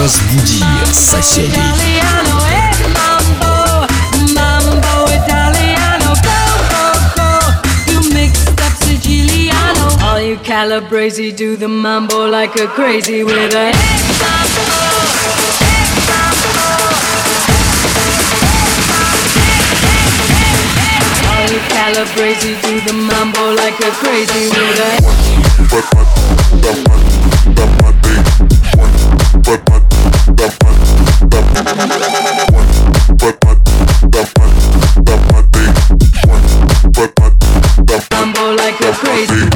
Разбуди соседей. You calabrese do the mambo like a crazy with a mambo. Calabrese do the mambo like a crazy with a like a crazy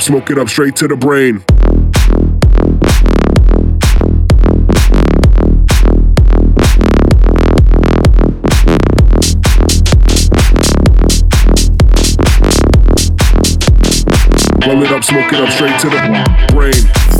up, smoke it up straight to the brain. Roll it up, smoke it up straight to the brain.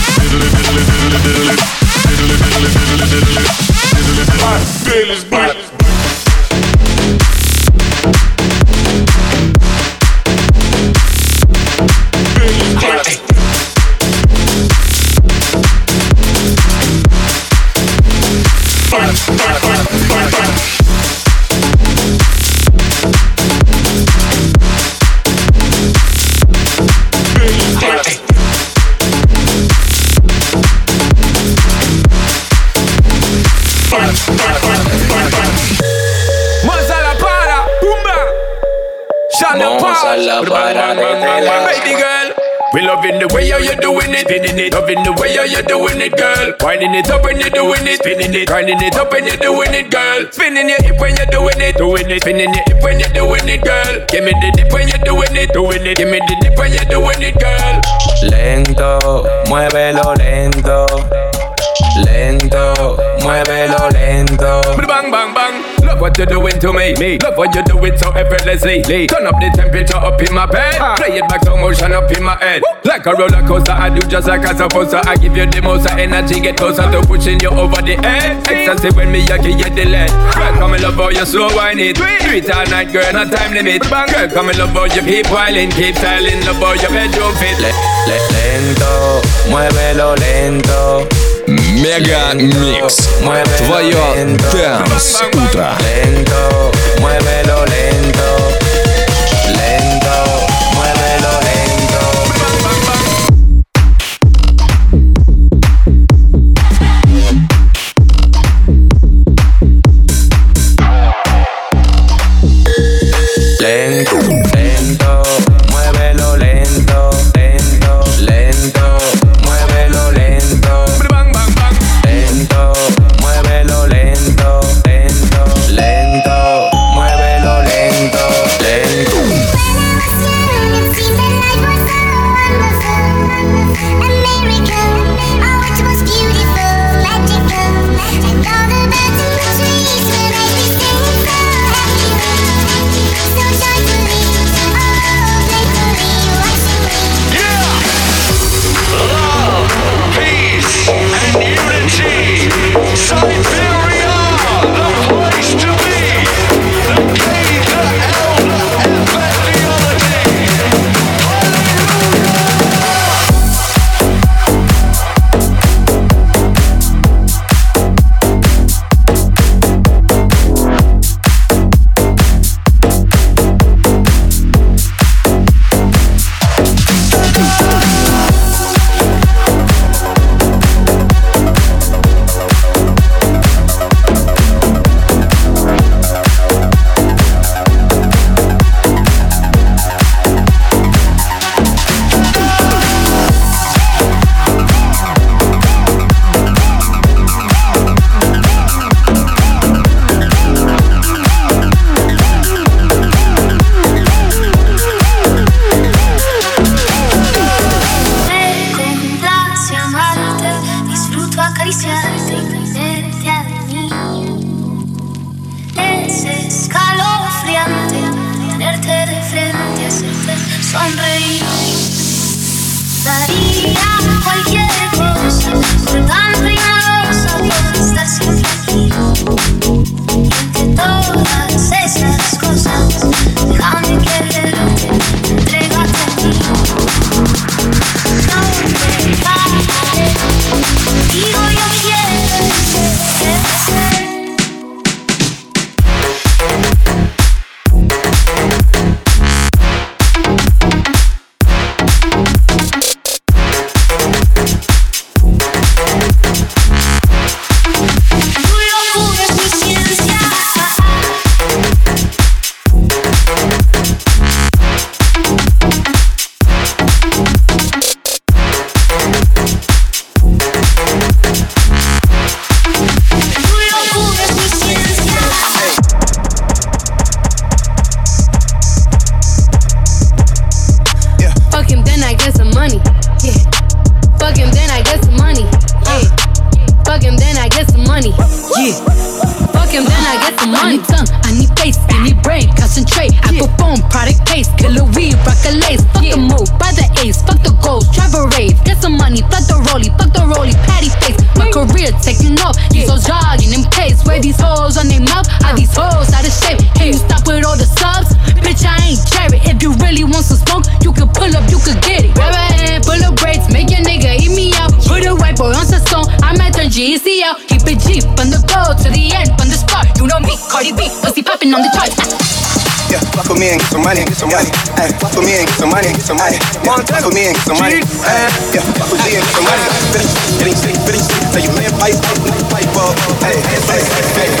diddly diddly Diddly the way how you doing it, girl. Winding it up when you're doing it, spinning it, grinding it up when you're doing it, girl. Spinning your hip when you're doing it, doing it, spinning your hip when you're doing it, girl. Give me the dip when you're doing it, doing it, give me the dip when you're doing it, girl. Lento, muévelo. Lento, Love what you're doing to me. me. Love what you do it so effortlessly. Lee. Turn up the temperature up in my bed. Play it back so motion up in my head. Like a roller coaster, I do just like I'm supposed to. I give you the most uh, energy, get closer to pushing you over the edge. Ecstasy when me I give you the lead. Girl, come and love how you slow wine it. Do it all night, girl, no time limit. Girl, come and love how you keep whining, keep styling, love how your bedroom fit. Le- le- lento, muévelo lento. Мега Микс. Muévelo Твое lento. Дэнс Утро. Lento, hacerte sonreír. Daría cualquier cosa por tan primorosa por estar siempre aquí. Y entre todas esas cosas, déjame quererte, entrégate a mí. No te bajaré, the lace me get some money, get some money. Hey, fuck with me and get some money, get some money. Fuck with me and get some money. Hey, yeah, fuck with me and get some money. Finish, finish, finish. You live life, life, life, life, life. Hey, hey, hey, hey.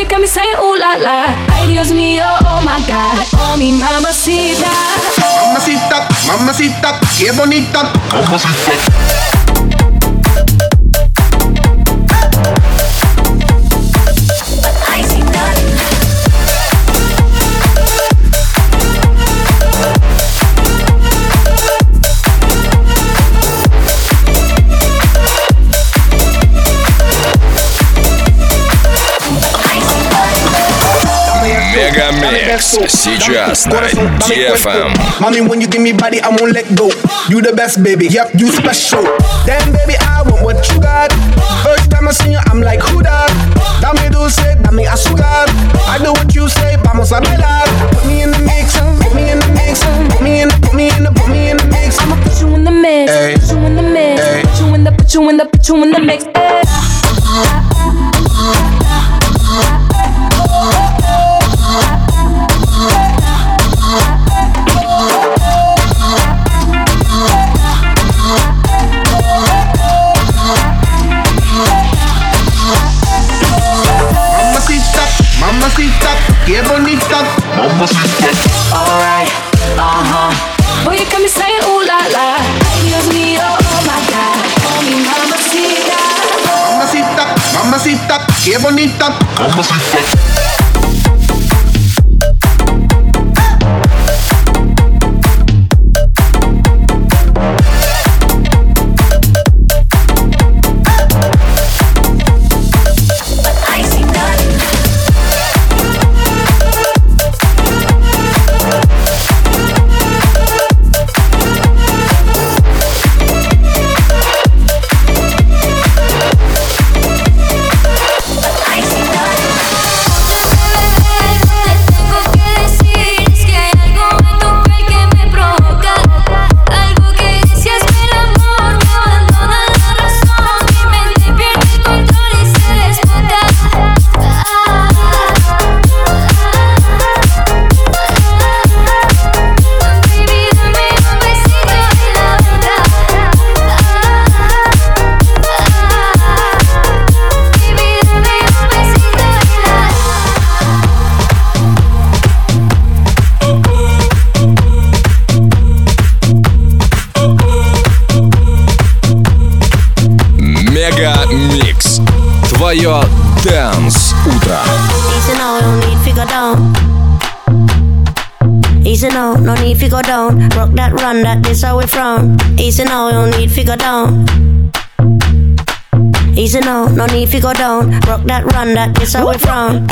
you got me saying ooh la la. Ay Dios mío, oh my God, oh mi mamacita. Mamacita, mamacita, qué bonita. Mamacita. Микс сейчас на DFM. Mommy, when you give me body, I won't let go. You the best, baby. Yep, you special. Damn, baby, I want what you got. First time I seen you, I'm like, who that? Dame dulce, dame azúcar. I do what you say, vamos a bailar. Put me in the mix, put me in the mix, put me in, put me in, put me in the mix. I'ma put you in the mix, put you in the mix, put you in the, put you in the, put you in the mix. Hey. bonita, qué bonita. A. Alright, uh-huh. uh huh. Boy, you got me saying ooh la la. Dios mío, oh my god. Oh, Call me mamacita. Mamacita, mamacita, qué bonita. Mamacita. свое Dance Утро. Easy now, no need figure down. Easy now, no need figure down. Rock that run, that this how we from. Easy now, no need figure down. Easy now, no need figure down. Rock that run, that this how we from.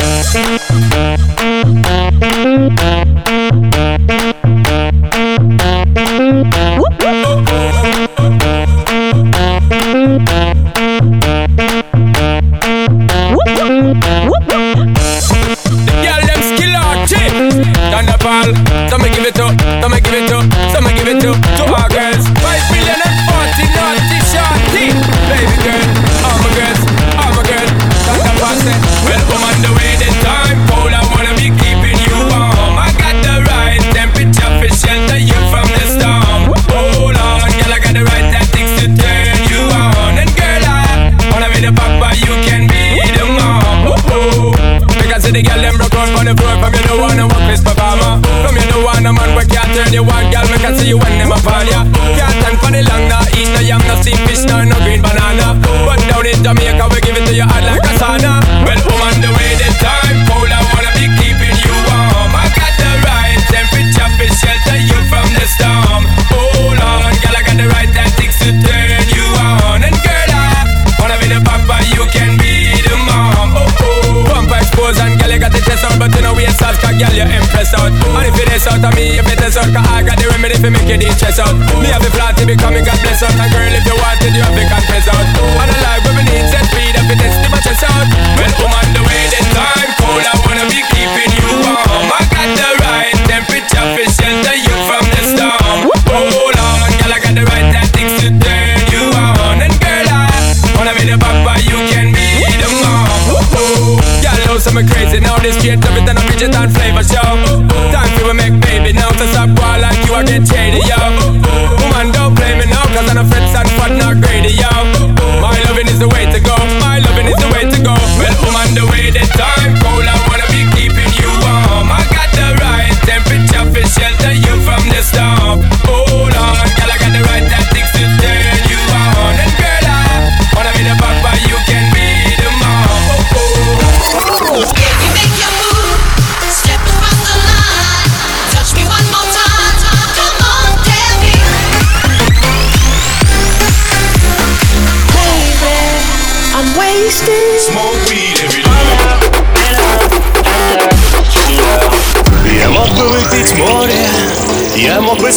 with the chest out. Me have a plan to become a God bless out. And girl, if you